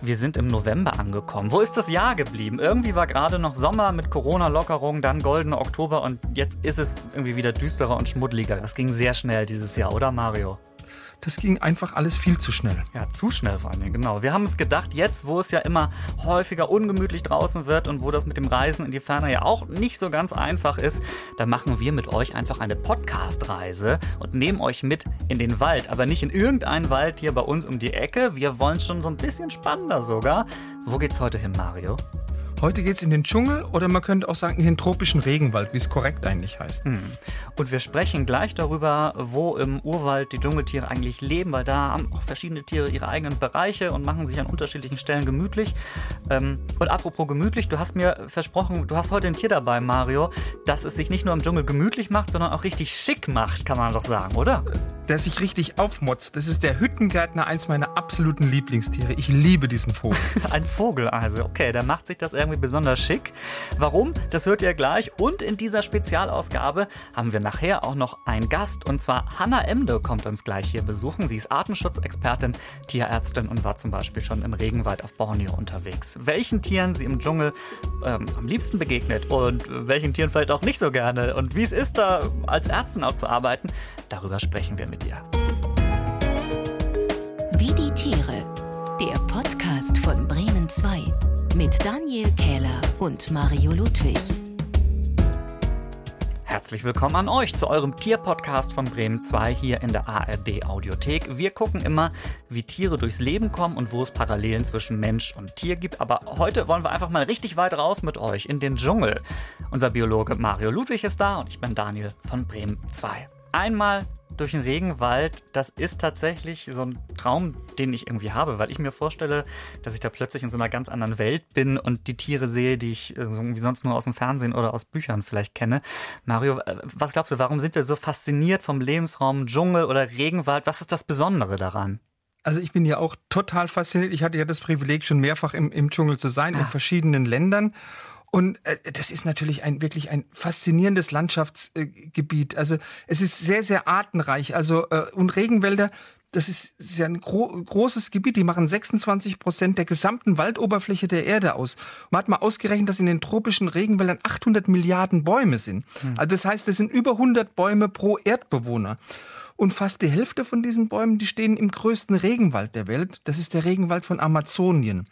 Wir sind im November angekommen. Wo ist das Jahr geblieben? Irgendwie war gerade noch Sommer mit Corona-Lockerung, dann goldener Oktober und jetzt ist es irgendwie wieder düsterer und schmuddeliger. Das ging sehr schnell dieses Jahr, oder Mario? Das ging einfach alles viel zu schnell. Ja, zu schnell vor allem, genau. Wir haben uns gedacht, jetzt, wo es ja immer häufiger ungemütlich draußen wird und wo das mit dem Reisen in die Ferne ja auch nicht so ganz einfach ist, da machen wir mit euch einfach eine Podcast-Reise und nehmen euch mit in den Wald. Aber nicht in irgendeinen Wald hier bei uns um die Ecke. Wir wollen schon so ein bisschen spannender sogar. Wo geht's heute hin, Mario? Heute geht es in den Dschungel oder man könnte auch sagen in den tropischen Regenwald, wie es korrekt eigentlich heißt. Hm. Und wir sprechen gleich darüber, wo im Urwald die Dschungeltiere eigentlich leben, weil da haben auch verschiedene Tiere ihre eigenen Bereiche und machen sich an unterschiedlichen Stellen gemütlich. Ähm, und apropos gemütlich, du hast mir versprochen, du hast heute ein Tier dabei, Mario, dass es sich nicht nur im Dschungel gemütlich macht, sondern auch richtig schick macht, kann man doch sagen, oder? Der sich richtig aufmotzt. Das ist der Hüttengärtner, eins meiner absoluten Lieblingstiere. Ich liebe diesen Vogel. ein Vogel also, okay, der macht sich das irgendwie irgendwie besonders schick. Warum? Das hört ihr gleich. Und in dieser Spezialausgabe haben wir nachher auch noch einen Gast. Und zwar Hanna Emde kommt uns gleich hier besuchen. Sie ist Artenschutzexpertin, Tierärztin und war zum Beispiel schon im Regenwald auf Borneo unterwegs. Welchen Tieren sie im Dschungel ähm, am liebsten begegnet und welchen Tieren vielleicht auch nicht so gerne und wie es ist, da als Ärztin auch zu arbeiten, darüber sprechen wir mit ihr. Wie die Tiere. Der Podcast von Bremen 2 mit Daniel Kähler und Mario Ludwig. Herzlich willkommen an euch zu eurem Tierpodcast von Bremen 2 hier in der ARD Audiothek. Wir gucken immer, wie Tiere durchs Leben kommen und wo es Parallelen zwischen Mensch und Tier gibt. Aber heute wollen wir einfach mal richtig weit raus mit euch in den Dschungel. Unser Biologe Mario Ludwig ist da und ich bin Daniel von Bremen 2. Einmal durch den Regenwald, das ist tatsächlich so ein Traum, den ich irgendwie habe, weil ich mir vorstelle, dass ich da plötzlich in so einer ganz anderen Welt bin und die Tiere sehe, die ich irgendwie sonst nur aus dem Fernsehen oder aus Büchern vielleicht kenne. Mario, äh, was glaubst du, warum sind wir so fasziniert vom Lebensraum Dschungel oder Regenwald? Was ist das Besondere daran? Also ich bin ja auch total fasziniert. Ich hatte ja das Privileg, schon mehrfach im, im Dschungel zu sein, ah. in verschiedenen Ländern. Und äh, das ist natürlich ein wirklich ein faszinierendes Landschaftsgebiet. Äh, also es ist sehr, sehr artenreich. Also äh, und Regenwälder, das ist sehr ein gro großes Gebiet. Die machen 26 Prozent der gesamten Waldoberfläche der Erde aus. Man hat mal ausgerechnet, dass in den tropischen Regenwäldern 800 Milliarden Bäume sind. Hm. Also das heißt, es sind über 100 Bäume pro Erdbewohner. Und fast die Hälfte von diesen Bäumen, die stehen im größten Regenwald der Welt. Das ist der Regenwald von Amazonien.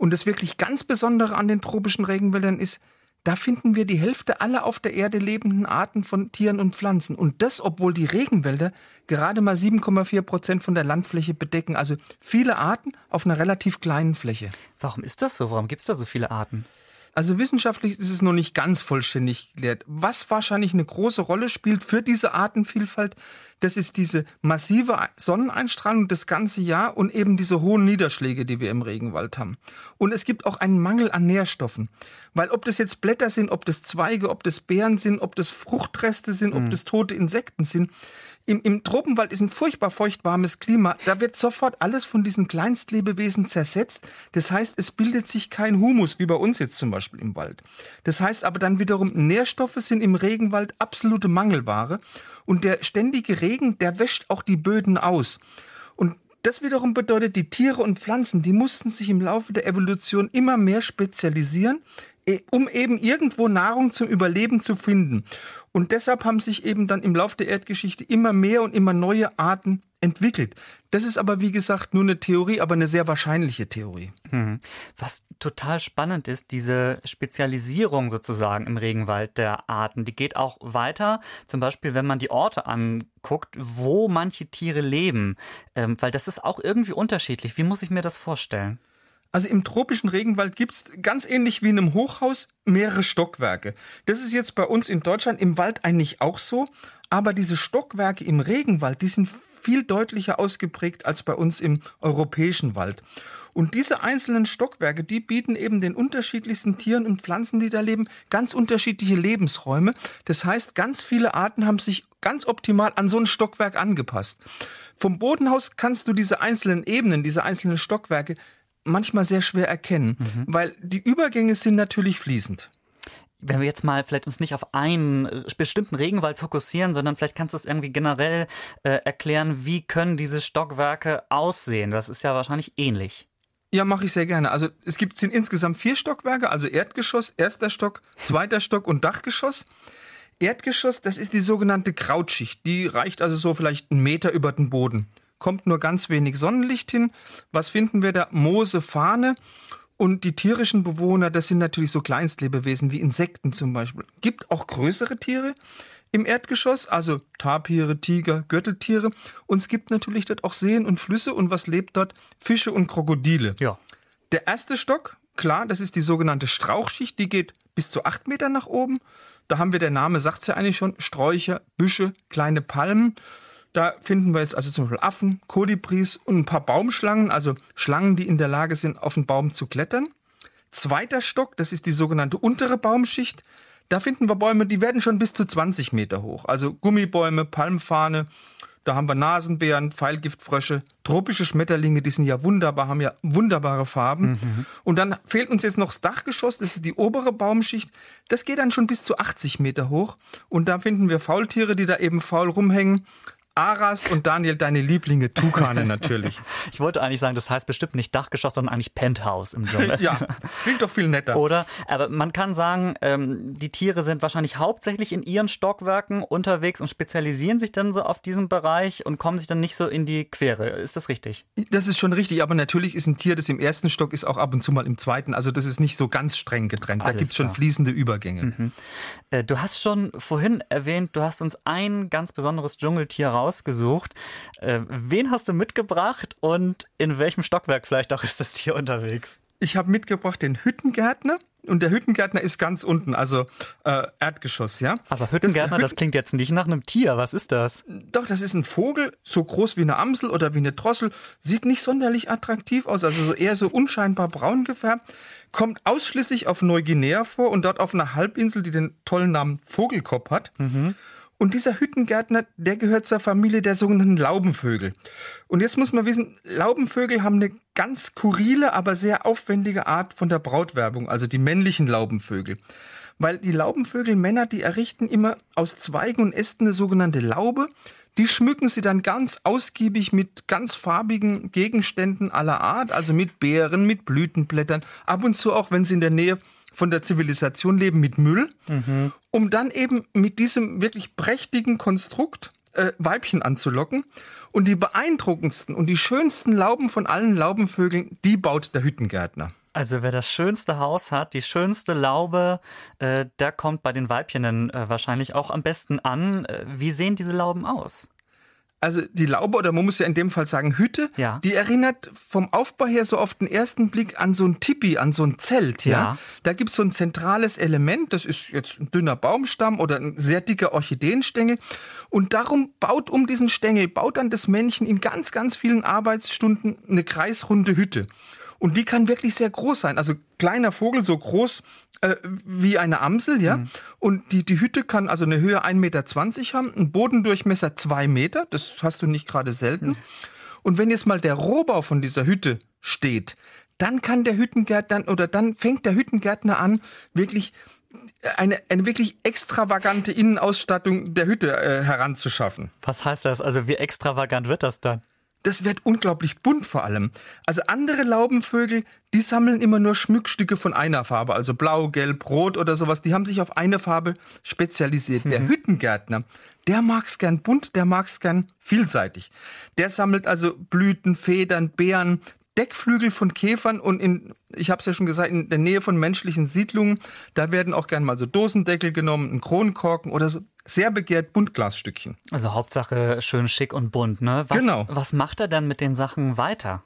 Und das wirklich ganz Besondere an den tropischen Regenwäldern ist, da finden wir die Hälfte aller auf der Erde lebenden Arten von Tieren und Pflanzen. Und das, obwohl die Regenwälder gerade mal 7,4 Prozent von der Landfläche bedecken. Also viele Arten auf einer relativ kleinen Fläche. Warum ist das so? Warum gibt es da so viele Arten? Also wissenschaftlich ist es noch nicht ganz vollständig geklärt. Was wahrscheinlich eine große Rolle spielt für diese Artenvielfalt, das ist diese massive Sonneneinstrahlung das ganze Jahr und eben diese hohen Niederschläge, die wir im Regenwald haben. Und es gibt auch einen Mangel an Nährstoffen. Weil ob das jetzt Blätter sind, ob das Zweige, ob das Beeren sind, ob das Fruchtreste sind, ob mhm. das tote Insekten sind, im, Im Tropenwald ist ein furchtbar feuchtwarmes Klima. Da wird sofort alles von diesen Kleinstlebewesen zersetzt. Das heißt, es bildet sich kein Humus, wie bei uns jetzt zum Beispiel im Wald. Das heißt aber dann wiederum, Nährstoffe sind im Regenwald absolute Mangelware. Und der ständige Regen, der wäscht auch die Böden aus. Und das wiederum bedeutet, die Tiere und Pflanzen, die mussten sich im Laufe der Evolution immer mehr spezialisieren, um eben irgendwo Nahrung zum Überleben zu finden. Und deshalb haben sich eben dann im Laufe der Erdgeschichte immer mehr und immer neue Arten entwickelt. Das ist aber, wie gesagt, nur eine Theorie, aber eine sehr wahrscheinliche Theorie. Hm. Was total spannend ist, diese Spezialisierung sozusagen im Regenwald der Arten, die geht auch weiter. Zum Beispiel, wenn man die Orte anguckt, wo manche Tiere leben. Ähm, weil das ist auch irgendwie unterschiedlich. Wie muss ich mir das vorstellen? Also im tropischen Regenwald gibt es ganz ähnlich wie in einem Hochhaus mehrere Stockwerke. Das ist jetzt bei uns in Deutschland im Wald eigentlich auch so. Aber diese Stockwerke im Regenwald, die sind viel deutlicher ausgeprägt als bei uns im europäischen Wald. Und diese einzelnen Stockwerke, die bieten eben den unterschiedlichsten Tieren und Pflanzen, die da leben, ganz unterschiedliche Lebensräume. Das heißt, ganz viele Arten haben sich ganz optimal an so ein Stockwerk angepasst. Vom Bodenhaus kannst du diese einzelnen Ebenen, diese einzelnen Stockwerke manchmal sehr schwer erkennen, mhm. weil die Übergänge sind natürlich fließend. Wenn wir jetzt mal vielleicht uns nicht auf einen äh, bestimmten Regenwald fokussieren, sondern vielleicht kannst du es irgendwie generell äh, erklären, wie können diese Stockwerke aussehen? Das ist ja wahrscheinlich ähnlich. Ja, mache ich sehr gerne. Also es gibt sind insgesamt vier Stockwerke, also Erdgeschoss, erster Stock, zweiter Stock und Dachgeschoss. Erdgeschoss, das ist die sogenannte Krautschicht. Die reicht also so vielleicht einen Meter über den Boden. Kommt nur ganz wenig Sonnenlicht hin. Was finden wir da? Moose, Fahne. Und die tierischen Bewohner, das sind natürlich so Kleinstlebewesen wie Insekten zum Beispiel. Gibt auch größere Tiere im Erdgeschoss, also Tapire, Tiger, Gürteltiere. Und es gibt natürlich dort auch Seen und Flüsse. Und was lebt dort? Fische und Krokodile. Ja. Der erste Stock, klar, das ist die sogenannte Strauchschicht, die geht bis zu acht Meter nach oben. Da haben wir, der Name sagt es ja eigentlich schon, Sträucher, Büsche, kleine Palmen. Da finden wir jetzt also zum Beispiel Affen, Kolibris und ein paar Baumschlangen, also Schlangen, die in der Lage sind, auf den Baum zu klettern. Zweiter Stock, das ist die sogenannte untere Baumschicht. Da finden wir Bäume, die werden schon bis zu 20 Meter hoch. Also Gummibäume, Palmfahne, da haben wir Nasenbären, Pfeilgiftfrösche, tropische Schmetterlinge, die sind ja wunderbar, haben ja wunderbare Farben. Mhm. Und dann fehlt uns jetzt noch das Dachgeschoss, das ist die obere Baumschicht. Das geht dann schon bis zu 80 Meter hoch. Und da finden wir Faultiere, die da eben faul rumhängen. Aras und Daniel, deine Lieblinge, Tukane natürlich. ich wollte eigentlich sagen, das heißt bestimmt nicht Dachgeschoss, sondern eigentlich Penthouse im Dschungel. ja, klingt doch viel netter. Oder? Aber man kann sagen, ähm, die Tiere sind wahrscheinlich hauptsächlich in ihren Stockwerken unterwegs und spezialisieren sich dann so auf diesen Bereich und kommen sich dann nicht so in die Quere. Ist das richtig? Das ist schon richtig, aber natürlich ist ein Tier, das im ersten Stock ist, auch ab und zu mal im zweiten. Also das ist nicht so ganz streng getrennt. Alles da gibt es schon fließende Übergänge. Mhm. Äh, du hast schon vorhin erwähnt, du hast uns ein ganz besonderes Dschungeltier raus rausgesucht. Äh, wen hast du mitgebracht und in welchem Stockwerk vielleicht auch ist das Tier unterwegs? Ich habe mitgebracht den Hüttengärtner. Und der Hüttengärtner ist ganz unten, also äh, Erdgeschoss, ja. Aber Hüttengärtner, das, das, klingt jetzt nicht nach einem Tier. Was ist das? Doch, das ist ein Vogel, so groß wie eine Amsel oder wie eine Drossel. Sieht nicht sonderlich attraktiv aus, also so eher so unscheinbar braun gefärbt. Kommt ausschließlich auf Neuguinea vor und dort auf einer Halbinsel, die den tollen Namen Vogelkopf hat. Mhm. Und dieser Hüttengärtner, der gehört zur Familie der sogenannten Laubenvögel. Und jetzt muss man wissen, Laubenvögel haben eine ganz skurrile, aber sehr aufwendige Art von der Brautwerbung, also die männlichen Laubenvögel. Weil die Laubenvögel Männer, die errichten immer aus Zweigen und Ästen eine sogenannte Laube. Die schmücken sie dann ganz ausgiebig mit ganz farbigen Gegenständen aller Art, also mit Beeren, mit Blütenblättern, ab und zu auch, wenn sie in der Nähe von der Zivilisation leben mit Müll, mhm. Um dann eben mit diesem wirklich prächtigen Konstrukt äh, Weibchen anzulocken. Und die beeindruckendsten und die schönsten Lauben von allen Laubenvögeln, die baut der Hüttengärtner. Also wer das schönste Haus hat, die schönste Laube, äh, der kommt bei den Weibchen dann äh, wahrscheinlich auch am besten an. Äh, wie sehen diese Lauben aus? Also die Laube, oder man muss ja in dem Fall sagen Hütte, ja. die erinnert vom Aufbau her so auf den ersten Blick an so ein Tipi, an so ein Zelt. Ja? ja. Da gibt es so ein zentrales Element, das ist jetzt ein dünner Baumstamm oder ein sehr dicker Orchideenstängel. Und darum baut um diesen Stängel, baut dann das Männchen in ganz, ganz vielen Arbeitsstunden eine kreisrunde Hütte. Und die kann wirklich sehr groß sein. Also kleiner Vogel, so groß äh, wie eine Amsel, ja. Mhm. Und die, die Hütte kann also eine Höhe 1,20 Meter haben, einen Bodendurchmesser 2 Meter, das hast du nicht gerade selten. Mhm. Und wenn jetzt mal der Rohbau von dieser Hütte steht, dann kann der Hüttengärtner oder dann fängt der Hüttengärtner an, wirklich eine, eine wirklich extravagante Innenausstattung der Hütte äh, heranzuschaffen. Was heißt das? Also wie extravagant wird das dann? Das wird unglaublich bunt vor allem. Also andere Laubenvögel, die sammeln immer nur Schmuckstücke von einer Farbe, also blau, gelb, rot oder sowas. Die haben sich auf eine Farbe spezialisiert. Mhm. Der Hüttengärtner, der mag's gern bunt, der mag's gern vielseitig. Der sammelt also Blüten, Federn, Beeren, Deckflügel von Käfern und in, ich habe es ja schon gesagt, in der Nähe von menschlichen Siedlungen, da werden auch gern mal so Dosendeckel genommen, ein Kronkorken oder so sehr begehrt Buntglasstückchen. Also Hauptsache schön schick und bunt, ne? Was, genau. Was macht er denn mit den Sachen weiter?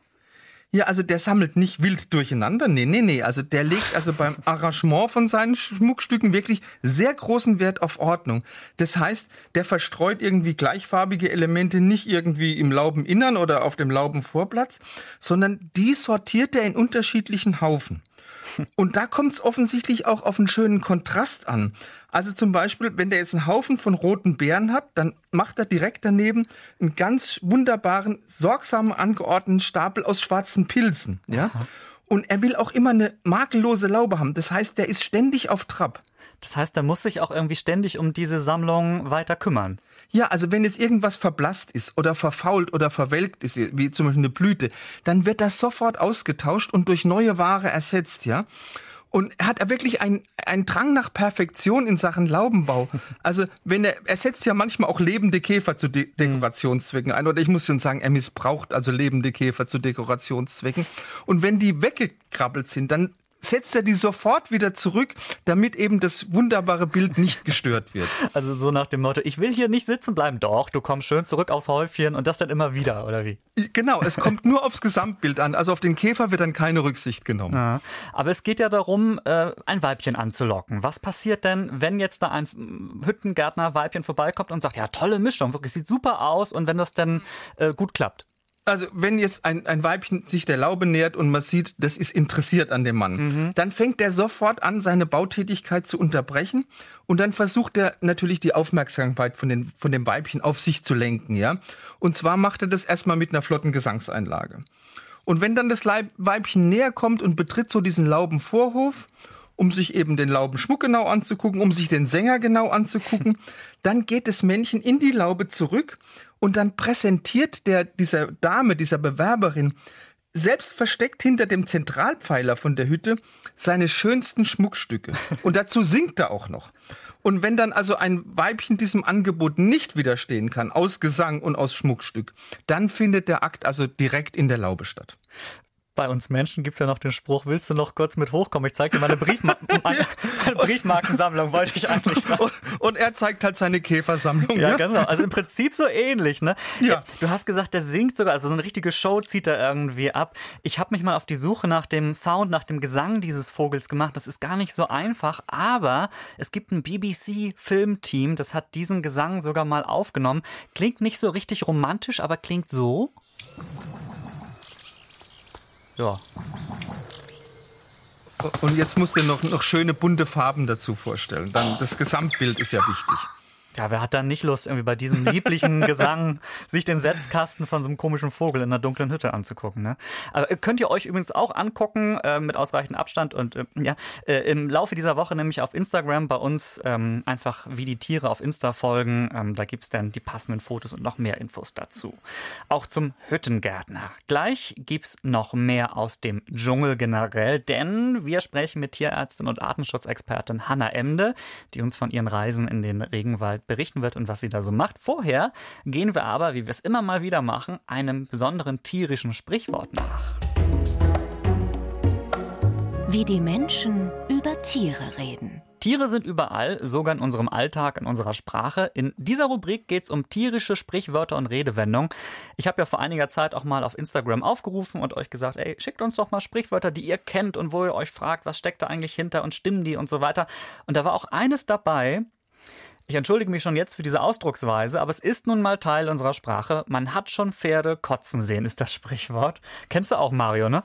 Ja, also der sammelt nicht wild durcheinander. Nee, nee, nee. Also der legt also beim Arrangement von seinen Schmuckstücken wirklich sehr großen Wert auf Ordnung. Das heißt, der verstreut irgendwie gleichfarbige Elemente nicht irgendwie im Laubeninnern oder auf dem Laubenvorplatz, sondern die sortiert er in unterschiedlichen Haufen. Und da kommt es offensichtlich auch auf einen schönen Kontrast an. Also zum Beispiel, wenn der jetzt einen Haufen von roten Beeren hat, dann macht er direkt daneben einen ganz wunderbaren, sorgsam angeordneten Stapel aus schwarzen Pilzen. Ja? Und er will auch immer eine makellose Laube haben. Das heißt, der ist ständig auf Trab. Das heißt, da muss sich auch irgendwie ständig um diese Sammlung weiter kümmern. Ja, also wenn es irgendwas verblasst ist oder verfault oder verwelkt ist, wie zum Beispiel eine Blüte, dann wird das sofort ausgetauscht und durch neue Ware ersetzt, ja. Und er hat wirklich einen, einen Drang nach Perfektion in Sachen Laubenbau. Also, wenn er, er setzt ja manchmal auch lebende Käfer zu De Dekorationszwecken ein. Oder ich muss schon sagen, er missbraucht also lebende Käfer zu Dekorationszwecken. Und wenn die weggekrabbelt sind, dann setzt er die sofort wieder zurück, damit eben das wunderbare Bild nicht gestört wird. Also so nach dem Motto, ich will hier nicht sitzen bleiben. Doch, du kommst schön zurück aufs Häufchen und das dann immer wieder, oder wie? Genau, es kommt nur aufs Gesamtbild an. Also auf den Käfer wird dann keine Rücksicht genommen. Ja. Aber es geht ja darum, äh, ein Weibchen anzulocken. Was passiert denn, wenn jetzt da ein Hüttengärtner-Weibchen vorbeikommt und sagt, ja, tolle Mischung, wirklich sieht super aus und wenn das dann äh, gut klappt? Also wenn jetzt ein, ein Weibchen sich der Laube nähert und man sieht, das ist interessiert an dem Mann, mhm. dann fängt er sofort an, seine Bautätigkeit zu unterbrechen und dann versucht er natürlich die Aufmerksamkeit von, den, von dem Weibchen auf sich zu lenken, ja. Und zwar macht er das erstmal mit einer flotten Gesangseinlage. Und wenn dann das Weibchen näher kommt und betritt so diesen Laubenvorhof um sich eben den Laubenschmuck genau anzugucken, um sich den Sänger genau anzugucken. Dann geht das Männchen in die Laube zurück und dann präsentiert der, dieser Dame, dieser Bewerberin, selbst versteckt hinter dem Zentralpfeiler von der Hütte, seine schönsten Schmuckstücke. Und dazu singt er auch noch. Und wenn dann also ein Weibchen diesem Angebot nicht widerstehen kann, aus Gesang und aus Schmuckstück, dann findet der Akt also direkt in der Laube statt bei uns Menschen gibt es ja noch den Spruch, willst du noch kurz mit hochkommen? Ich zeige dir meine, Briefma meine, meine Briefmarkensammlung, wollte ich eigentlich sagen. Und, und, er zeigt halt seine Käfersammlung. Ja, ja, genau. Also im Prinzip so ähnlich. Ne? Ja. Du hast gesagt, der singt sogar, also so eine richtige Show zieht er irgendwie ab. Ich habe mich mal auf die Suche nach dem Sound, nach dem Gesang dieses Vogels gemacht. Das ist gar nicht so einfach, aber es gibt ein BBC-Filmteam, das hat diesen Gesang sogar mal aufgenommen. Klingt nicht so richtig romantisch, aber klingt so. Ja. Und jetzt musst du noch, noch schöne bunte Farben dazu vorstellen. Dann das Gesamtbild ist ja wichtig. Ja, wer hat dann nicht Lust, irgendwie bei diesem lieblichen Gesang sich den Setzkasten von so einem komischen Vogel in einer dunklen Hütte anzugucken? Ne? Aber äh, könnt ihr euch übrigens auch angucken äh, mit ausreichend Abstand und äh, ja, äh, im Laufe dieser Woche nämlich auf Instagram bei uns ähm, einfach wie die Tiere auf Insta folgen. Ähm, da gibt's dann die passenden Fotos und noch mehr Infos dazu. Auch zum Hüttengärtner. Gleich gibt's noch mehr aus dem Dschungel generell, denn wir sprechen mit Tierärztin und Artenschutzexpertin Hanna Emde, die uns von ihren Reisen in den Regenwald berichten wird und was sie da so macht. Vorher gehen wir aber, wie wir es immer mal wieder machen, einem besonderen tierischen Sprichwort nach. Wie die Menschen über Tiere reden. Tiere sind überall, sogar in unserem Alltag, in unserer Sprache. In dieser Rubrik geht es um tierische Sprichwörter und Redewendungen. Ich habe ja vor einiger Zeit auch mal auf Instagram aufgerufen und euch gesagt, ey, schickt uns doch mal Sprichwörter, die ihr kennt und wo ihr euch fragt, was steckt da eigentlich hinter und stimmen die und so weiter. Und da war auch eines dabei, ich entschuldige mich schon jetzt für diese Ausdrucksweise, aber es ist nun mal Teil unserer Sprache. Man hat schon Pferde kotzen sehen, ist das Sprichwort. Kennst du auch, Mario, ne?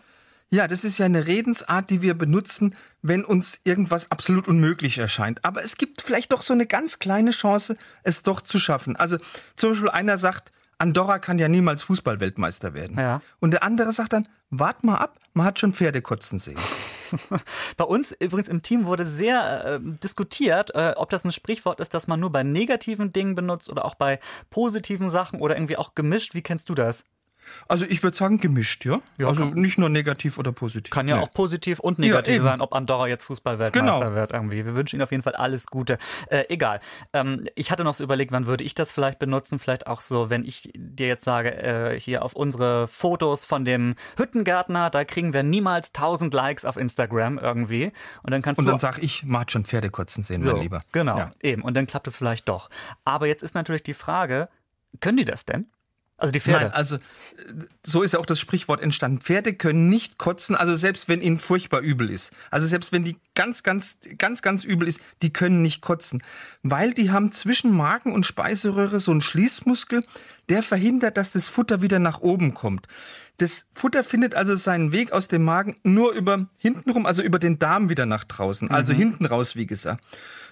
Ja, das ist ja eine Redensart, die wir benutzen, wenn uns irgendwas absolut unmöglich erscheint. Aber es gibt vielleicht doch so eine ganz kleine Chance, es doch zu schaffen. Also zum Beispiel einer sagt, Andorra kann ja niemals Fußballweltmeister werden. Ja. Und der andere sagt dann, wart mal ab, man hat schon Pferde kotzen sehen. Bei uns übrigens im Team wurde sehr äh, diskutiert, äh, ob das ein Sprichwort ist, das man nur bei negativen Dingen benutzt oder auch bei positiven Sachen oder irgendwie auch gemischt. Wie kennst du das? Also ich würde sagen gemischt, ja. ja also nicht nur negativ oder positiv. Kann ja nee. auch positiv und negativ ja, sein, ob Andorra jetzt Fußballweltmeister genau. wird irgendwie. Wir wünschen Ihnen auf jeden Fall alles Gute. Äh, egal. Ähm, ich hatte noch so überlegt, wann würde ich das vielleicht benutzen? Vielleicht auch so, wenn ich dir jetzt sage, äh, hier auf unsere Fotos von dem Hüttengärtner, da kriegen wir niemals 1000 Likes auf Instagram irgendwie. Und dann kannst und dann sag ich, man hat schon Pferdekotzen sehen, so, mein Lieber. Genau, ja. eben. Und dann klappt es vielleicht doch. Aber jetzt ist natürlich die Frage, können die das denn? Also die Pferde. Nein, also so ist ja auch das Sprichwort entstanden. Pferde können nicht kotzen, also selbst wenn ihnen furchtbar übel ist. Also selbst wenn die ganz, ganz, ganz, ganz übel ist, die können nicht kotzen. Weil die haben zwischen Magen und Speiseröhre so einen Schließmuskel, der verhindert, dass das Futter wieder nach oben kommt. Das Futter findet also seinen Weg aus dem Magen nur über hintenrum, also über den Darm wieder nach draußen. Also mhm. hinten raus, wie gesagt.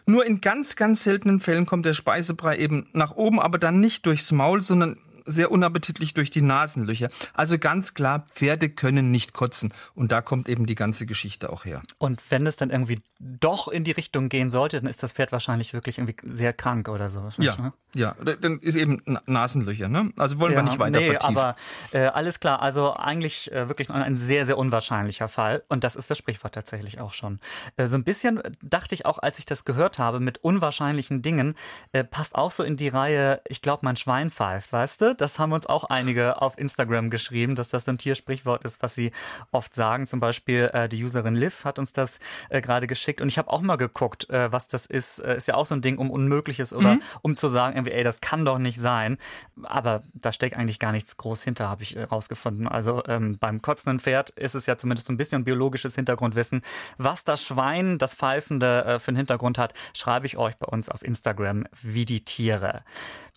Nur in ganz, ganz seltenen Fällen kommt der Speisebrei eben nach oben, aber dann nicht durchs Maul, sondern sehr unappetitlich durch die Nasenlöcher. Also ganz klar, Pferde können nicht kotzen. Und da kommt eben die ganze Geschichte auch her. Und wenn es dann irgendwie doch in die Richtung gehen sollte, dann ist das Pferd wahrscheinlich wirklich irgendwie sehr krank oder so. Ja, ne? ja, dann ist eben Nasenlöcher. Ne? Also wollen ja, wir nicht weiter nee, vertiefen. aber äh, alles klar. Also eigentlich äh, wirklich ein sehr, sehr unwahrscheinlicher Fall. Und das ist das Sprichwort tatsächlich auch schon. Äh, so ein bisschen dachte ich auch, als ich das gehört habe, mit unwahrscheinlichen Dingen, äh, passt auch so in die Reihe, ich glaube, mein Schwein pfeift, weißt du? Das haben uns auch einige auf Instagram geschrieben, dass das so ein Tiersprichwort ist, was sie oft sagen. Zum Beispiel äh, die Userin Liv hat uns das äh, gerade geschickt. Und ich habe auch mal geguckt, äh, was das ist. Äh, ist ja auch so ein Ding um Unmögliches oder mhm. um zu sagen, irgendwie, ey, das kann doch nicht sein. Aber da steckt eigentlich gar nichts groß hinter, habe ich rausgefunden. Also ähm, beim kotzenden Pferd ist es ja zumindest so ein bisschen biologisches Hintergrundwissen. Was das Schwein, das Pfeifende äh, für einen Hintergrund hat, schreibe ich euch bei uns auf Instagram wie die Tiere.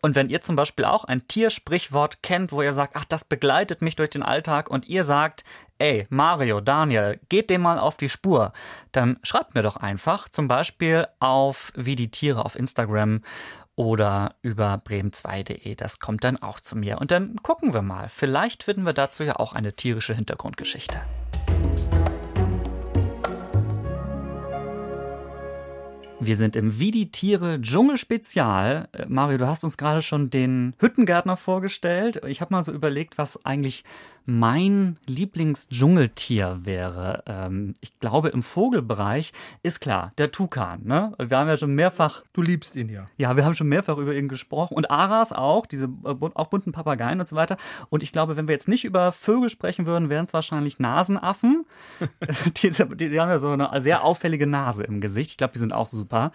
Und wenn ihr zum Beispiel auch ein Tiersprichwort kennt, wo ihr sagt, ach, das begleitet mich durch den Alltag und ihr sagt, ey, Mario, Daniel, geht dem mal auf die Spur, dann schreibt mir doch einfach, zum Beispiel auf wie die Tiere auf Instagram oder über bremen2.de. Das kommt dann auch zu mir. Und dann gucken wir mal. Vielleicht finden wir dazu ja auch eine tierische Hintergrundgeschichte. Wir sind im Wie die Tiere Dschungelspezial. Äh, Mario, du hast uns gerade schon den Hüttengärtner vorgestellt. Ich habe mal so überlegt, was eigentlich mein Lieblingsdschungeltier wäre. Ähm, ich glaube, im Vogelbereich ist klar, der Tukan. Ne? Wir haben ja schon mehrfach. Du liebst ihn ja. Ja, wir haben schon mehrfach über ihn gesprochen. Und Aras auch, diese äh, auch bunten Papageien und so weiter. Und ich glaube, wenn wir jetzt nicht über Vögel sprechen würden, wären es wahrscheinlich Nasenaffen. die, die, die haben ja so eine sehr auffällige Nase im Gesicht. Ich glaube, die sind auch super.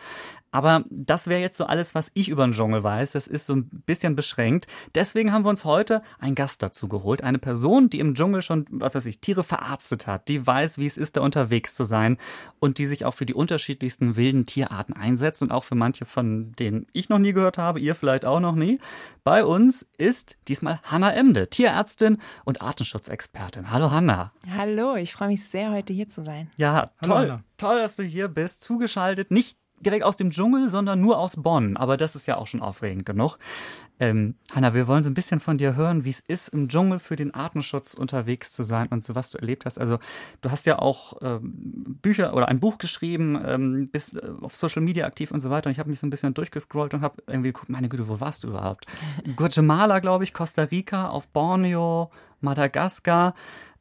Aber das wäre jetzt so alles, was ich über den Dschungel weiß. Das ist so ein bisschen beschränkt. Deswegen haben wir uns heute einen Gast dazu geholt. Eine Person, die im Dschungel schon, was weiß ich, Tiere verarztet hat, die weiß, wie es ist, da unterwegs zu sein und die sich auch für die unterschiedlichsten wilden Tierarten einsetzt und auch für manche, von denen ich noch nie gehört habe, ihr vielleicht auch noch nie. Bei uns ist diesmal Hanna Emde, Tierärztin und Artenschutzexpertin. Hallo Hanna. Hallo, ich freue mich sehr, heute hier zu sein. Ja, toll. Hallo, toll, dass du hier bist, zugeschaltet. Nicht direkt aus dem Dschungel, sondern nur aus Bonn. Aber das ist ja auch schon aufregend genug. Ähm, Hanna, wir wollen so ein bisschen von dir hören, wie es ist, im Dschungel für den Artenschutz unterwegs zu sein und so was du erlebt hast. Also du hast ja auch ähm, Bücher oder ein Buch geschrieben, ähm, bist äh, auf Social Media aktiv und so weiter. Und ich habe mich so ein bisschen durchgescrollt und habe irgendwie geguckt, meine Güte, wo warst du überhaupt? Guatemala, glaube ich, Costa Rica, auf Borneo, Madagaskar.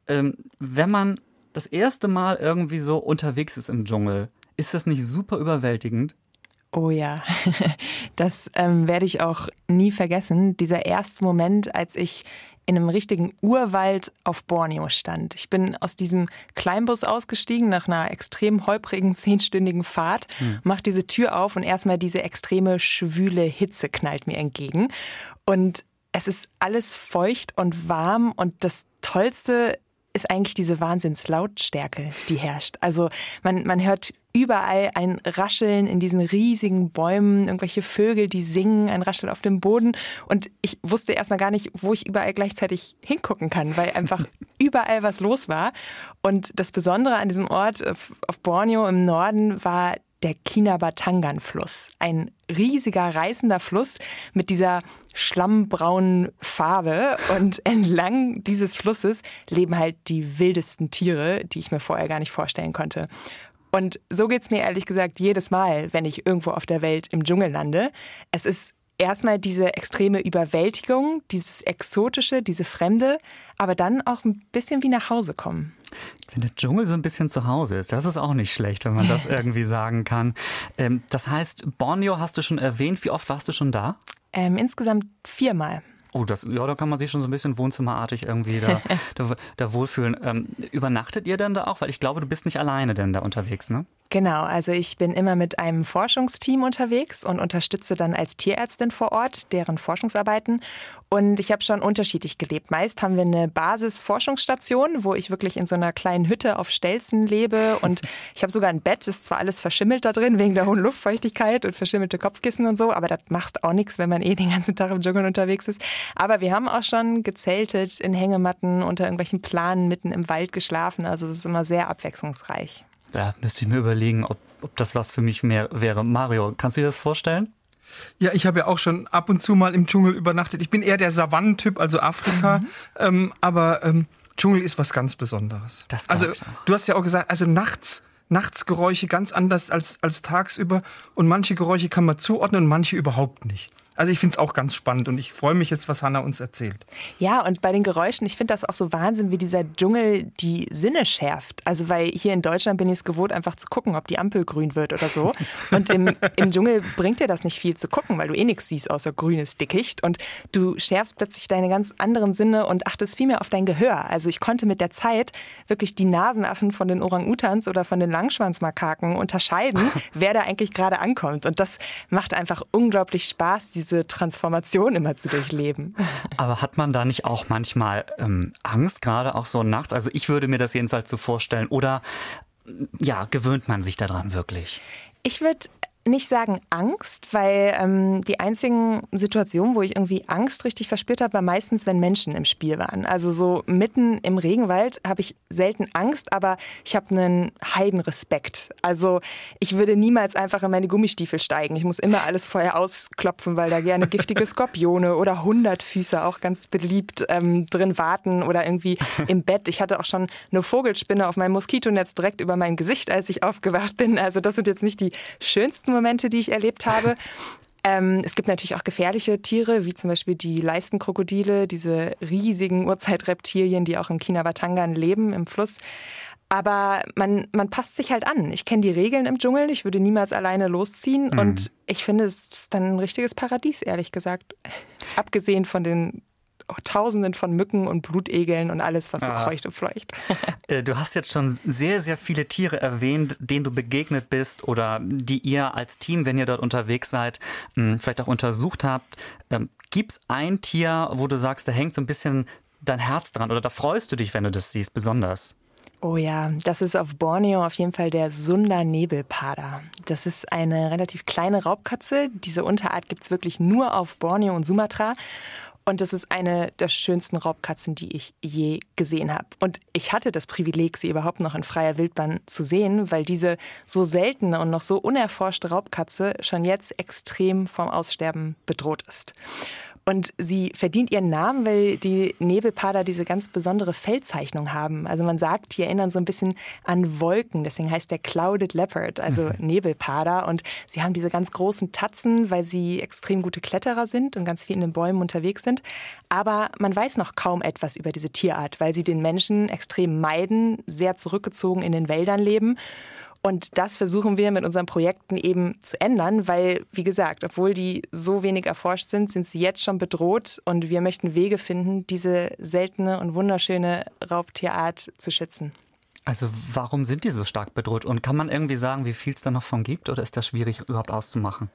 Ähm, wenn man das erste Mal irgendwie so unterwegs ist im Dschungel, ist das nicht super überwältigend? Oh ja, das ähm, werde ich auch nie vergessen. Dieser erste Moment, als ich in einem richtigen Urwald auf Borneo stand. Ich bin aus diesem Kleinbus ausgestiegen nach einer extrem holprigen zehnstündigen Fahrt, hm. mach diese Tür auf und erstmal diese extreme schwüle Hitze knallt mir entgegen. Und es ist alles feucht und warm und das Tollste ist eigentlich diese Wahnsinnslautstärke, die herrscht. Also man, man hört überall ein Rascheln in diesen riesigen Bäumen, irgendwelche Vögel, die singen, ein Rascheln auf dem Boden. Und ich wusste erstmal gar nicht, wo ich überall gleichzeitig hingucken kann, weil einfach überall was los war. Und das Besondere an diesem Ort auf Borneo im Norden war der Kinabatangan-Fluss. Ein riesiger, reißender Fluss mit dieser schlammbraunen Farbe. Und entlang dieses Flusses leben halt die wildesten Tiere, die ich mir vorher gar nicht vorstellen konnte. Und so geht es mir ehrlich gesagt jedes Mal, wenn ich irgendwo auf der Welt im Dschungel lande. Es ist erstmal diese extreme Überwältigung, dieses Exotische, diese Fremde, aber dann auch ein bisschen wie nach Hause kommen. Wenn der Dschungel so ein bisschen zu Hause ist, das ist auch nicht schlecht, wenn man das irgendwie sagen kann. Ähm, das heißt, Borneo hast du schon erwähnt. Wie oft warst du schon da? Ähm, insgesamt viermal. Oh, das, ja, da kann man sich schon so ein bisschen wohnzimmerartig irgendwie da, da, da wohlfühlen. Ähm, übernachtet ihr denn da auch? Weil ich glaube, du bist nicht alleine denn da unterwegs, ne? Genau, also ich bin immer mit einem Forschungsteam unterwegs und unterstütze dann als Tierärztin vor Ort deren Forschungsarbeiten. Und ich habe schon unterschiedlich gelebt. Meist haben wir eine Basisforschungsstation, wo ich wirklich in so einer kleinen Hütte auf Stelzen lebe. Und ich habe sogar ein Bett, ist zwar alles verschimmelt da drin wegen der hohen Luftfeuchtigkeit und verschimmelte Kopfkissen und so, aber das macht auch nichts, wenn man eh den ganzen Tag im Dschungel unterwegs ist. Aber wir haben auch schon gezeltet in Hängematten unter irgendwelchen Planen mitten im Wald geschlafen. Also es ist immer sehr abwechslungsreich ja, müsste ich mir überlegen, ob, ob das was für mich mehr wäre. Mario, kannst du dir das vorstellen? Ja, ich habe ja auch schon ab und zu mal im Dschungel übernachtet. Ich bin eher der Savannentyp, also Afrika. Mhm. Ähm, aber ähm, Dschungel ist was ganz Besonderes. Das also du hast ja auch gesagt, also nachts Nachtsgeräusche ganz anders als, als tagsüber und manche Geräusche kann man zuordnen und manche überhaupt nicht. Also ich finde es auch ganz spannend und ich freue mich jetzt, was Hanna uns erzählt. Ja, und bei den Geräuschen, ich finde das auch so Wahnsinn, wie dieser Dschungel die Sinne schärft. Also weil hier in Deutschland bin ich es gewohnt, einfach zu gucken, ob die Ampel grün wird oder so. Und im, im Dschungel bringt dir das nicht viel zu gucken, weil du eh nichts siehst außer grünes Dickicht. Und du schärfst plötzlich deine ganz anderen Sinne und achtest viel mehr auf dein Gehör. Also ich konnte mit der Zeit wirklich die Nasenaffen von den Orang-Utans oder von den Langschwanzmakaken unterscheiden, wer da eigentlich gerade ankommt. Und das macht einfach unglaublich Spaß, diese diese Transformation immer zu durchleben. Aber hat man da nicht auch manchmal ähm, Angst, gerade auch so nachts? Also ich würde mir das jedenfalls so vorstellen. Oder ja, gewöhnt man sich daran wirklich? Ich würde nicht sagen Angst, weil ähm, die einzigen Situationen, wo ich irgendwie Angst richtig verspürt habe, war meistens, wenn Menschen im Spiel waren. Also so mitten im Regenwald habe ich selten Angst, aber ich habe einen Heidenrespekt. Also ich würde niemals einfach in meine Gummistiefel steigen. Ich muss immer alles vorher ausklopfen, weil da gerne giftige Skorpione oder Hundertfüße auch ganz beliebt ähm, drin warten oder irgendwie im Bett. Ich hatte auch schon eine Vogelspinne auf meinem Moskitonetz direkt über mein Gesicht, als ich aufgewacht bin. Also das sind jetzt nicht die schönsten Momente, die ich erlebt habe. Ähm, es gibt natürlich auch gefährliche Tiere, wie zum Beispiel die Leistenkrokodile, diese riesigen Urzeitreptilien, die auch im Kinabatangan leben, im Fluss. Aber man, man passt sich halt an. Ich kenne die Regeln im Dschungel, ich würde niemals alleine losziehen mhm. und ich finde, es ist dann ein richtiges Paradies, ehrlich gesagt. Abgesehen von den Tausenden von Mücken und Blutegeln und alles, was so ah. kreucht und fleucht. Äh, du hast jetzt schon sehr, sehr viele Tiere erwähnt, denen du begegnet bist oder die ihr als Team, wenn ihr dort unterwegs seid, hm, vielleicht auch untersucht habt. Ähm, Gibt es ein Tier, wo du sagst, da hängt so ein bisschen dein Herz dran oder da freust du dich, wenn du das siehst, besonders? Oh ja, das ist auf Borneo auf jeden Fall der Sunda-Nebelpader. Das ist eine relativ kleine Raubkatze. Diese Unterart gibt es wirklich nur auf Borneo und Sumatra. Und das ist eine der schönsten Raubkatzen, die ich je gesehen habe. Und ich hatte das Privileg, sie überhaupt noch in freier Wildbahn zu sehen, weil diese so seltene und noch so unerforschte Raubkatze schon jetzt extrem vom Aussterben bedroht ist. Und sie verdient ihren Namen, weil die Nebelpader diese ganz besondere Feldzeichnung haben. Also man sagt, die erinnern so ein bisschen an Wolken. Deswegen heißt der Clouded Leopard, also. Nebelpader. Und sie haben diese ganz großen Tatzen, weil sie extrem gute Kletterer sind und ganz viel in den Bäumen unterwegs sind. Aber man weiß noch kaum etwas über diese Tierart, weil sie den Menschen extrem meiden, sehr zurückgezogen in den Wäldern leben. Und das versuchen wir mit unseren Projekten eben zu ändern, weil, wie gesagt, obwohl die so wenig erforscht sind, sind sie jetzt schon bedroht und wir möchten Wege finden, diese seltene und wunderschöne Raubtierart zu schützen. Also warum sind die so stark bedroht? Und kann man irgendwie sagen, wie viel es da noch von gibt oder ist das schwierig überhaupt auszumachen?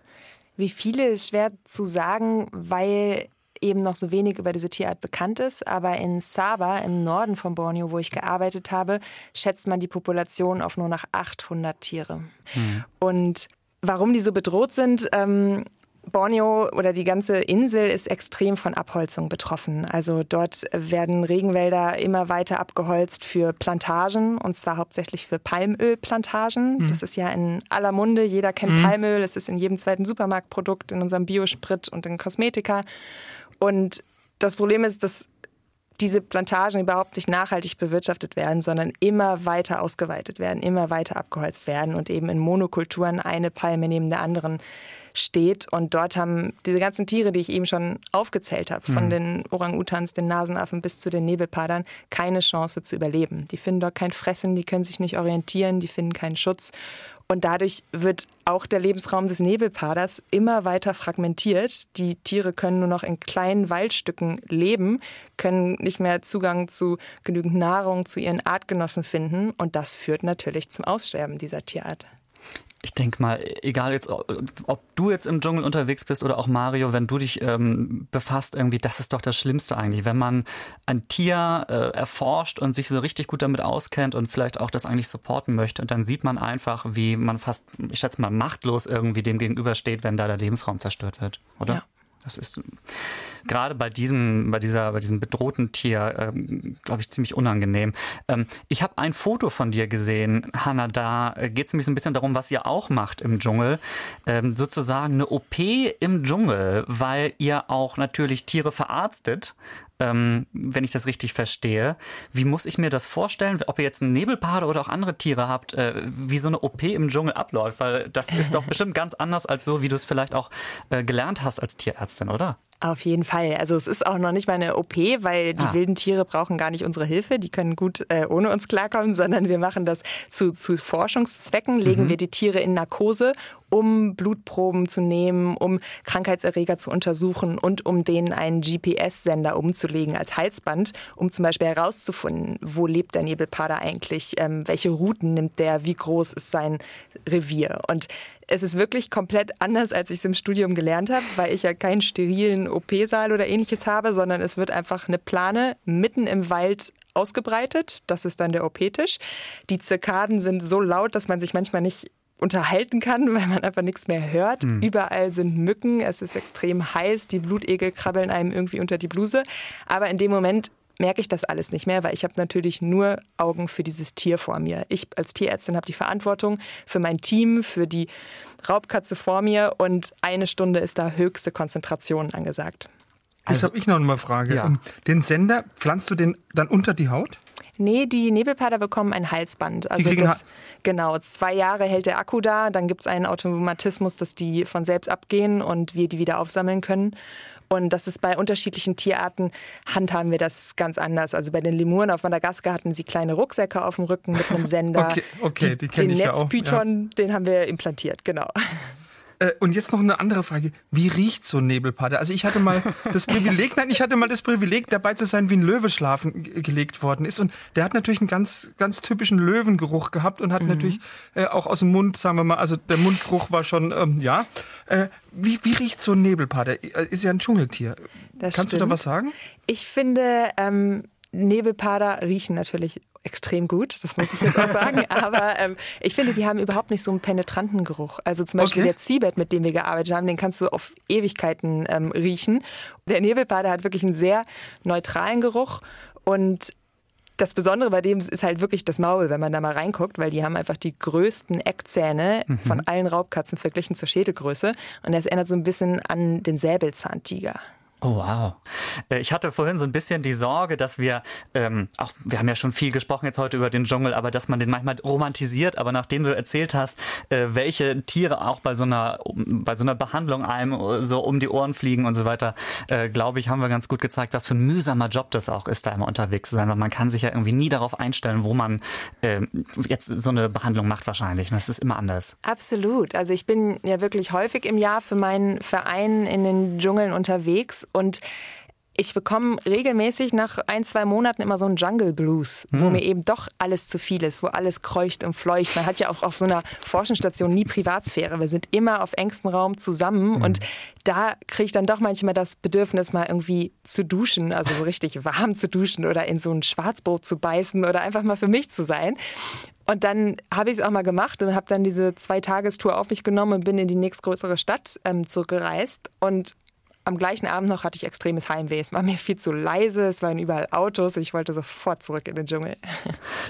Wie viele ist schwer zu sagen, weil eben noch so wenig über diese Tierart bekannt ist. Aber in Sabah, im Norden von Borneo, wo ich gearbeitet habe, schätzt man die Population auf nur noch 800 Tiere. Mhm. Und warum die so bedroht sind, ähm, Borneo oder die ganze Insel ist extrem von Abholzung betroffen. Also dort werden Regenwälder immer weiter abgeholzt für Plantagen und zwar hauptsächlich für Palmölplantagen. Mhm. Das ist ja in aller Munde. Jeder kennt mhm. Palmöl. Es ist in jedem zweiten Supermarktprodukt, in unserem Biosprit und in Kosmetika. Und das Problem ist, dass diese Plantagen überhaupt nicht nachhaltig bewirtschaftet werden, sondern immer weiter ausgeweitet werden, immer weiter abgeholzt werden und eben in Monokulturen eine Palme neben der anderen steht. Und dort haben diese ganzen Tiere, die ich eben schon aufgezählt habe, von mhm. den Orang-Utans, den Nasenaffen bis zu den Nebelpadern, keine Chance zu überleben. Die finden dort kein Fressen, die können sich nicht orientieren, die finden keinen Schutz. Und dadurch wird auch der Lebensraum des Nebelpaders immer weiter fragmentiert. Die Tiere können nur noch in kleinen Waldstücken leben, können nicht mehr Zugang zu genügend Nahrung, zu ihren Artgenossen finden. Und das führt natürlich zum Aussterben dieser Tierart ich denke mal, egal jetzt, ob du jetzt im Dschungel unterwegs bist oder auch Mario, wenn du dich ähm, befasst, irgendwie, das ist doch das Schlimmste eigentlich, wenn man ein Tier äh, erforscht und sich so richtig gut damit auskennt und vielleicht auch das eigentlich supporten möchte und dann sieht man einfach, wie man fast, ich schätze mal, machtlos irgendwie dem gegenübersteht, wenn da der Lebensraum zerstört wird, oder? Ja. Das ist gerade bei diesem, bei dieser, bei diesem bedrohten Tier, ähm, glaube ich, ziemlich unangenehm. Ähm, ich habe ein Foto von dir gesehen, Hanna. Da geht es nämlich so ein bisschen darum, was ihr auch macht im Dschungel. Ähm, sozusagen eine OP im Dschungel, weil ihr auch natürlich Tiere verarztet ähm, wenn ich das richtig verstehe. Wie muss ich mir das vorstellen, ob ihr jetzt einen Nebelpade oder auch andere Tiere habt, äh, wie so eine OP im Dschungel abläuft? Weil das ist doch bestimmt ganz anders als so, wie du es vielleicht auch äh, gelernt hast als Tierärztin, oder? Auf jeden Fall. Also es ist auch noch nicht mal eine OP, weil die ah. wilden Tiere brauchen gar nicht unsere Hilfe. Die können gut äh, ohne uns klarkommen, sondern wir machen das zu, zu Forschungszwecken, legen mhm. wir die Tiere in Narkose, um Blutproben zu nehmen, um Krankheitserreger zu untersuchen und um denen einen GPS-Sender umzulegen als Halsband, um zum Beispiel herauszufinden, wo lebt der Nebelpader eigentlich, ähm, welche Routen nimmt der, wie groß ist sein Revier. Und es ist wirklich komplett anders, als ich es im Studium gelernt habe, weil ich ja keinen sterilen OP-Saal oder ähnliches habe, sondern es wird einfach eine Plane mitten im Wald ausgebreitet. Das ist dann der OP-Tisch. Die Zirkaden sind so laut, dass man sich manchmal nicht unterhalten kann, weil man einfach nichts mehr hört. Mhm. Überall sind Mücken, es ist extrem heiß, die Blutegel krabbeln einem irgendwie unter die Bluse. Aber in dem Moment merke ich das alles nicht mehr, weil ich habe natürlich nur Augen für dieses Tier vor mir. Ich als Tierärztin habe die Verantwortung für mein Team, für die Raubkatze vor mir und eine Stunde ist da höchste Konzentration angesagt. Also, Jetzt habe ich noch eine Frage. Ja. Ähm, den Sender, pflanzt du den dann unter die Haut? Nee, die Nebelpader bekommen ein Halsband. Also das, genau, zwei Jahre hält der Akku da, dann gibt es einen Automatismus, dass die von selbst abgehen und wir die wieder aufsammeln können. Und das ist bei unterschiedlichen Tierarten handhaben wir das ganz anders. Also bei den Lemuren auf Madagaskar hatten sie kleine Rucksäcke auf dem Rücken mit einem Sender. okay, okay die, die kenne ich ja auch. Den Netzpython, den haben wir implantiert, genau. Äh, und jetzt noch eine andere Frage. Wie riecht so ein Nebelpader? Also ich hatte mal das Privileg, nein, ich hatte mal das Privileg, dabei zu sein, wie ein Löwe schlafen gelegt worden ist. Und der hat natürlich einen ganz, ganz typischen Löwengeruch gehabt und hat mhm. natürlich äh, auch aus dem Mund, sagen wir mal, also der Mundgeruch war schon, ähm, ja. Äh, wie, wie riecht so ein Nebelpader? Äh, ist ja ein Dschungeltier. Das Kannst stimmt. du da was sagen? Ich finde, ähm, Nebelpader riechen natürlich extrem gut, das muss ich jetzt auch sagen. Aber ähm, ich finde, die haben überhaupt nicht so einen penetranten Geruch. Also zum Beispiel okay. der Ziebet, mit dem wir gearbeitet haben, den kannst du auf Ewigkeiten ähm, riechen. Der Nebelpader hat wirklich einen sehr neutralen Geruch und das Besondere bei dem ist halt wirklich das Maul, wenn man da mal reinguckt, weil die haben einfach die größten Eckzähne mhm. von allen Raubkatzen verglichen zur Schädelgröße. Und das erinnert so ein bisschen an den Säbelzahntiger. Oh wow. Äh, ich hatte vorhin so ein bisschen die Sorge, dass wir, ähm, auch wir haben ja schon viel gesprochen jetzt heute über den Dschungel, aber dass man den manchmal romantisiert. Aber nachdem du erzählt hast, äh, welche Tiere auch bei so einer, bei so einer Behandlung einem so um die Ohren fliegen und so weiter, äh, glaube ich, haben wir ganz gut gezeigt, was für ein mühsamer Job das auch ist, da immer unterwegs zu sein. Weil man kann sich ja irgendwie nie darauf einstellen, wo man äh, jetzt so eine Behandlung macht wahrscheinlich. Das ist immer anders. Absolut. Also ich bin ja wirklich häufig im Jahr für meinen Verein in den Dschungeln unterwegs und ich bekomme regelmäßig nach ein, zwei Monaten immer so einen Jungle Blues, wo hm. mir eben doch alles zu viel ist, wo alles kreucht und fleucht. Man hat ja auch auf so einer Forschungsstation nie Privatsphäre. Wir sind immer auf engstem Raum zusammen hm. und da kriege ich dann doch manchmal das Bedürfnis, mal irgendwie zu duschen, also so richtig warm zu duschen oder in so ein Schwarzbrot zu beißen oder einfach mal für mich zu sein. Und dann habe ich es auch mal gemacht und habe dann diese Zwei-Tagestour auf mich genommen und bin in die nächstgrößere Stadt ähm, zurückgereist. Und am gleichen Abend noch hatte ich extremes Heimweh. Es war mir viel zu leise, es waren überall Autos und ich wollte sofort zurück in den Dschungel.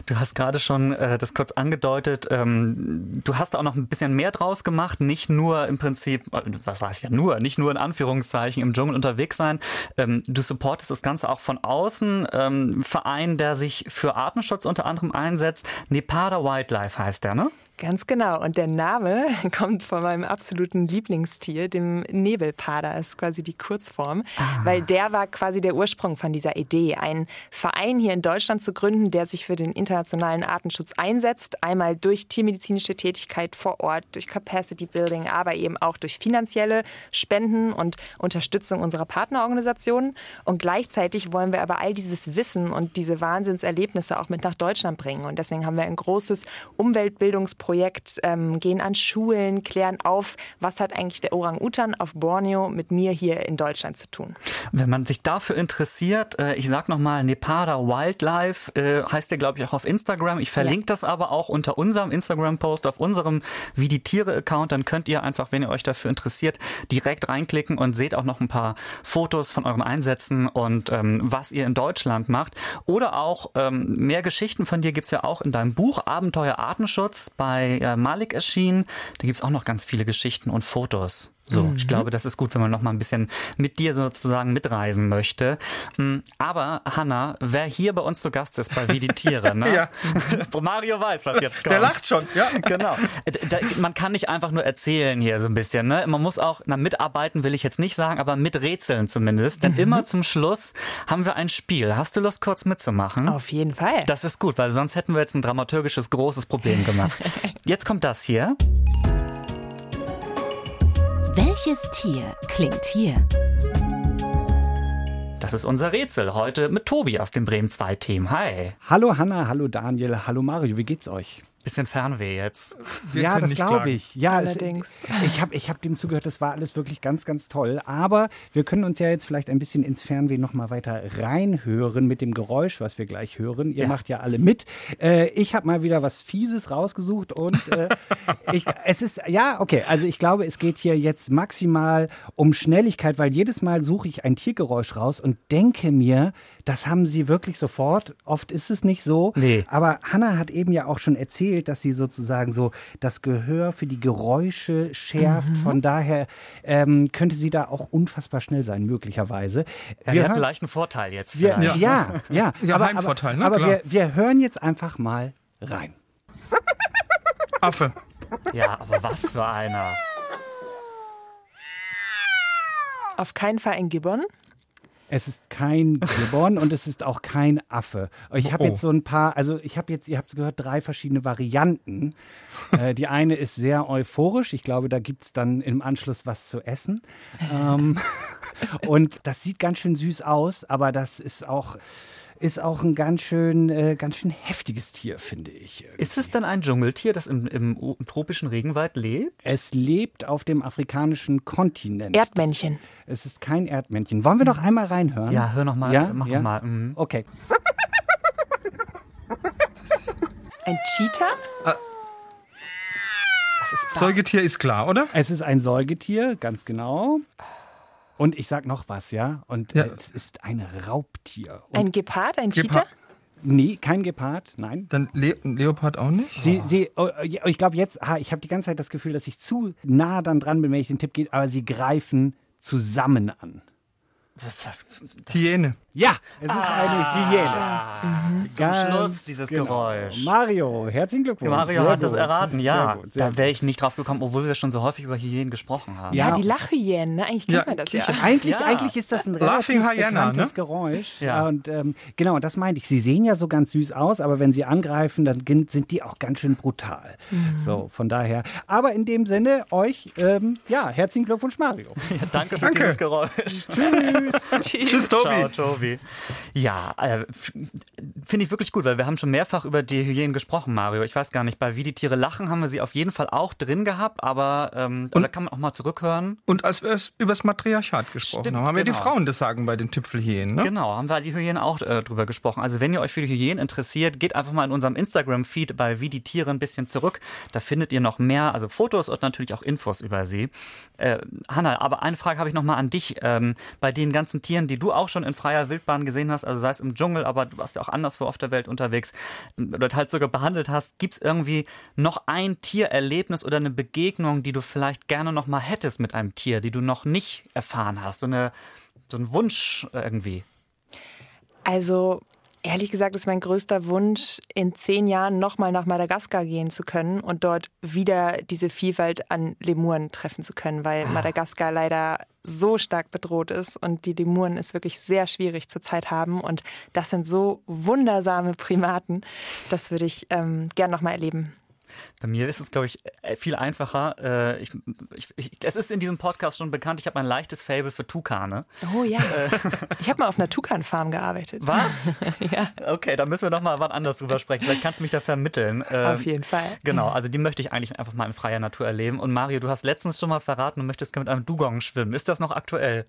Du hast gerade schon äh, das kurz angedeutet. Ähm, du hast auch noch ein bisschen mehr draus gemacht. Nicht nur im Prinzip, äh, was heißt ja nur, nicht nur in Anführungszeichen im Dschungel unterwegs sein. Ähm, du supportest das Ganze auch von außen. Ähm, Verein, der sich für Artenschutz unter anderem einsetzt. Nepada Wildlife heißt der, ne? Ganz genau. Und der Name kommt von meinem absoluten Lieblingstier, dem Nebelpader, ist quasi die Kurzform, ah. weil der war quasi der Ursprung von dieser Idee, einen Verein hier in Deutschland zu gründen, der sich für den internationalen Artenschutz einsetzt, einmal durch tiermedizinische Tätigkeit vor Ort, durch Capacity Building, aber eben auch durch finanzielle Spenden und Unterstützung unserer Partnerorganisationen. Und gleichzeitig wollen wir aber all dieses Wissen und diese Wahnsinnserlebnisse auch mit nach Deutschland bringen. Und deswegen haben wir ein großes Umweltbildungsprojekt Projekt, ähm, gehen an Schulen, klären auf, was hat eigentlich der Orang-Utan auf Borneo mit mir hier in Deutschland zu tun. Wenn man sich dafür interessiert, äh, ich sag nochmal, Nepada Wildlife äh, heißt der, glaube ich, auch auf Instagram. Ich verlinke ja. das aber auch unter unserem Instagram-Post auf unserem Wie die Tiere-Account. Dann könnt ihr einfach, wenn ihr euch dafür interessiert, direkt reinklicken und seht auch noch ein paar Fotos von euren Einsätzen und ähm, was ihr in Deutschland macht. Oder auch ähm, mehr Geschichten von dir gibt's ja auch in deinem Buch Abenteuer Artenschutz bei äh, Malik erschienen. Da gibt's auch noch ganz viele Geschichten und Fotos. So, mhm. ich glaube, das ist gut, wenn man noch mal ein bisschen mit dir sozusagen mitreisen möchte. Mm, aber Hanna, wer hier bei uns zu Gast ist bei Wie die Tiere, ne? ja. Mario weiß, was jetzt kommt. Der lacht schon, ja. Genau. Da, man kann nicht einfach nur erzählen hier so ein bisschen, ne? Man muss auch, na, mitarbeiten will ich jetzt nicht sagen, aber miträtseln zumindest. Denn mhm. immer zum Schluss haben wir ein Spiel. Hast du Lust, kurz mitzumachen? Auf jeden Fall. Das ist gut, weil sonst hätten wir jetzt ein dramaturgisches großes Problem gemacht. Jetzt kommt das hier. Welches Tier klingt hier? Das ist unser Rätsel heute mit Tobi aus dem Bremen 2 Team. Hi. Hallo Hanna, hallo Daniel, hallo Mario, wie geht's euch? Bisschen Fernweh jetzt. Wir ja, das glaube ich. Ja, Allerdings. Es, ich habe ich hab dem zugehört, das war alles wirklich ganz, ganz toll. Aber wir können uns ja jetzt vielleicht ein bisschen ins Fernweh noch mal weiter reinhören mit dem Geräusch, was wir gleich hören. Ihr ja. macht ja alle mit. Äh, ich habe mal wieder was Fieses rausgesucht und äh, ich, es ist, ja, okay. Also ich glaube, es geht hier jetzt maximal um Schnelligkeit, weil jedes Mal suche ich ein Tiergeräusch raus und denke mir, das haben sie wirklich sofort. Oft ist es nicht so. Nee. Aber Hannah hat eben ja auch schon erzählt, dass sie sozusagen so das Gehör für die Geräusche schärft. Mhm. Von daher ähm, könnte sie da auch unfassbar schnell sein, möglicherweise. Ja, wir hat einen leichten Vorteil jetzt. Wir, ja, ja, ja. ja aber, Heimvorteil, ne? aber wir, wir hören jetzt einfach mal rein. Affe. Ja, aber was für einer. Auf keinen Fall ein Gibbon. Es ist kein Gibbon und es ist auch kein Affe. Ich habe oh. jetzt so ein paar, also ich habe jetzt, ihr habt es gehört, drei verschiedene Varianten. äh, die eine ist sehr euphorisch. Ich glaube, da gibt es dann im Anschluss was zu essen. Ähm, und das sieht ganz schön süß aus, aber das ist auch ist auch ein ganz schön, äh, ganz schön heftiges Tier, finde ich. Irgendwie. Ist es dann ein Dschungeltier, das im, im, im, tropischen Regenwald lebt? Es lebt auf dem afrikanischen Kontinent. Erdmännchen. Es ist kein Erdmännchen. Wollen wir noch einmal reinhören? Ja, hör noch mal. Ja? Mach ja? mal. Mhm. Okay. Ein Cheetah? Äh, ist Säugetier ist klar, oder? Es ist ein Säugetier, ganz genau. Und ich sag noch was, ja. Und ja. es ist ein Raubtier. Und ein Gepard, ein Cheetah? Nee, kein Gepard, nein. Dann Le Leopard auch nicht? Sie, sie, oh, ich glaube jetzt, ich habe die ganze Zeit das Gefühl, dass ich zu nah dann dran bin, wenn ich den Tipp gebe, aber sie greifen zusammen an. Das, das, Hyäne. Ja, es ist ah, eine Hyäne. Mhm. Zum Ganz Schluss dieses genau. Geräusch. Mario, herzlichen Glückwunsch. Mario sehr hat das erraten, ja. Sehr gut, sehr da wäre ich nicht drauf gekommen, obwohl wir schon so häufig über Hyänen gesprochen haben. Ja, ja die Lachhyänen, ne? eigentlich kennt ja, man das ja. Eigentlich, ja. eigentlich ist das ein relativ bekanntes ne? Geräusch. Ja. Und ähm, genau, das meinte ich. Sie sehen ja so ganz süß aus, aber wenn sie angreifen, dann sind die auch ganz schön brutal. Mhm. So, von daher. Aber in dem Sinne, euch, ähm, ja, herzlichen Glückwunsch, Mario. danke für danke. dieses Geräusch. Tschüss. Tschüss. Tschüss, Tobi. Ciao, Tobi. Ja, äh, finde ich wirklich gut, weil wir haben schon mehrfach über die Hyänen gesprochen, Mario. Ich weiß gar nicht, bei Wie die Tiere lachen haben wir sie auf jeden Fall auch drin gehabt, aber ähm, und, da kann man auch mal zurückhören. Und als wir über das Matriarchat gesprochen Stimmt, haben, haben genau. ja die Frauen das Sagen bei den Tüpfelhyänen, ne? Genau, haben wir die Hyänen auch äh, drüber gesprochen. Also wenn ihr euch für die Hyänen interessiert, geht einfach mal in unserem Instagram-Feed bei Wie die Tiere ein bisschen zurück. Da findet ihr noch mehr, also Fotos und natürlich auch Infos über sie. Äh, Hanna, aber eine Frage habe ich noch mal an dich. Ähm, bei den ganzen Tieren, die du auch schon in freier Wildbahn gesehen hast, also sei es im Dschungel, aber du warst ja auch anderswo auf der Welt unterwegs, oder halt sogar behandelt hast, gibt es irgendwie noch ein Tiererlebnis oder eine Begegnung, die du vielleicht gerne noch mal hättest mit einem Tier, die du noch nicht erfahren hast, so, eine, so ein Wunsch irgendwie? Also Ehrlich gesagt ist mein größter Wunsch, in zehn Jahren nochmal nach Madagaskar gehen zu können und dort wieder diese Vielfalt an Lemuren treffen zu können, weil ah. Madagaskar leider so stark bedroht ist und die Lemuren es wirklich sehr schwierig zurzeit haben. Und das sind so wundersame Primaten. Das würde ich ähm, gern nochmal erleben. Bei mir ist es, glaube ich, äh, viel einfacher. Äh, ich, ich, ich, es ist in diesem Podcast schon bekannt, ich habe ein leichtes Fable für Tukane. Oh ja. ich habe mal auf einer Tukan-Farm gearbeitet. Was? ja. Okay, da müssen wir noch mal wann anders drüber sprechen. Vielleicht kannst du mich da vermitteln. auf jeden Fall. Genau, also die möchte ich eigentlich einfach mal in freier Natur erleben. Und Mario, du hast letztens schon mal verraten, du möchtest mit einem Dugong schwimmen. Ist das noch aktuell?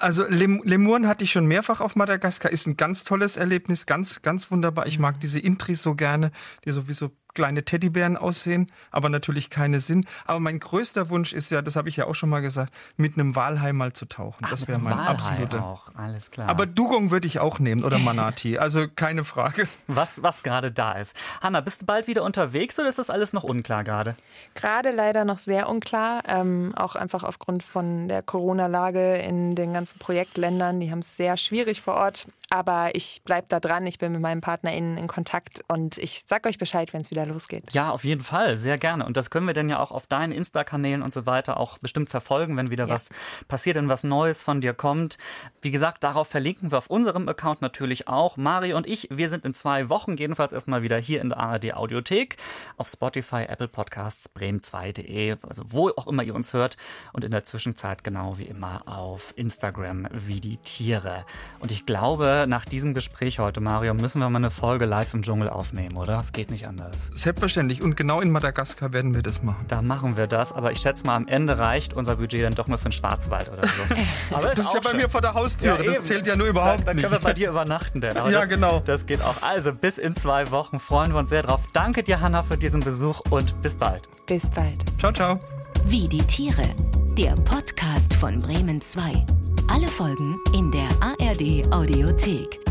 Also Lemuren hatte ich schon mehrfach auf Madagaskar, ist ein ganz tolles Erlebnis, ganz, ganz wunderbar. Ich mag diese Intris so gerne, die sowieso kleine Teddybären aussehen, aber natürlich keine sind. Aber mein größter Wunsch ist ja, das habe ich ja auch schon mal gesagt, mit einem Walhai mal zu tauchen. Das wäre mein Walhai absoluter. Auch. Alles klar. Aber Dugong würde ich auch nehmen oder Manati, also keine Frage. Was, was gerade da ist. Hanna, bist du bald wieder unterwegs oder ist das alles noch unklar gerade? Gerade leider noch sehr unklar, ähm, auch einfach aufgrund von der Corona-Lage in den ganzen Projektländern. Die haben es sehr schwierig vor Ort, aber ich bleibe da dran. Ich bin mit meinem PartnerInnen in Kontakt und ich sag euch Bescheid, wenn es wieder losgeht. Ja, auf jeden Fall, sehr gerne. Und das können wir dann ja auch auf deinen Insta-Kanälen und so weiter auch bestimmt verfolgen, wenn wieder ja. was passiert und was Neues von dir kommt. Wie gesagt, darauf verlinken wir auf unserem Account natürlich auch. Mario und ich, wir sind in zwei Wochen jedenfalls erstmal wieder hier in der ARD Audiothek, auf Spotify, Apple Podcasts, bremen2.de, also wo auch immer ihr uns hört. Und in der Zwischenzeit genau wie immer auf Instagram wie die Tiere. Und ich glaube, nach diesem Gespräch heute, Mario, müssen wir mal eine Folge live im Dschungel aufnehmen, oder? Es geht nicht anders. Selbstverständlich. Und genau in Madagaskar werden wir das machen. Da machen wir das. Aber ich schätze mal, am Ende reicht unser Budget dann doch nur für den Schwarzwald oder so. Aber das ist ja bei schön. mir vor der Haustür. Ja, das zählt ja nur überhaupt dann, nicht. Dann können wir bei dir übernachten. Denn. ja, das, genau. Das geht auch. Also bis in zwei Wochen freuen wir uns sehr drauf. Danke dir, Hanna, für diesen Besuch und bis bald. Bis bald. Ciao, ciao. Wie die Tiere. Der Podcast von Bremen 2. Alle Folgen in der ARD Audiothek.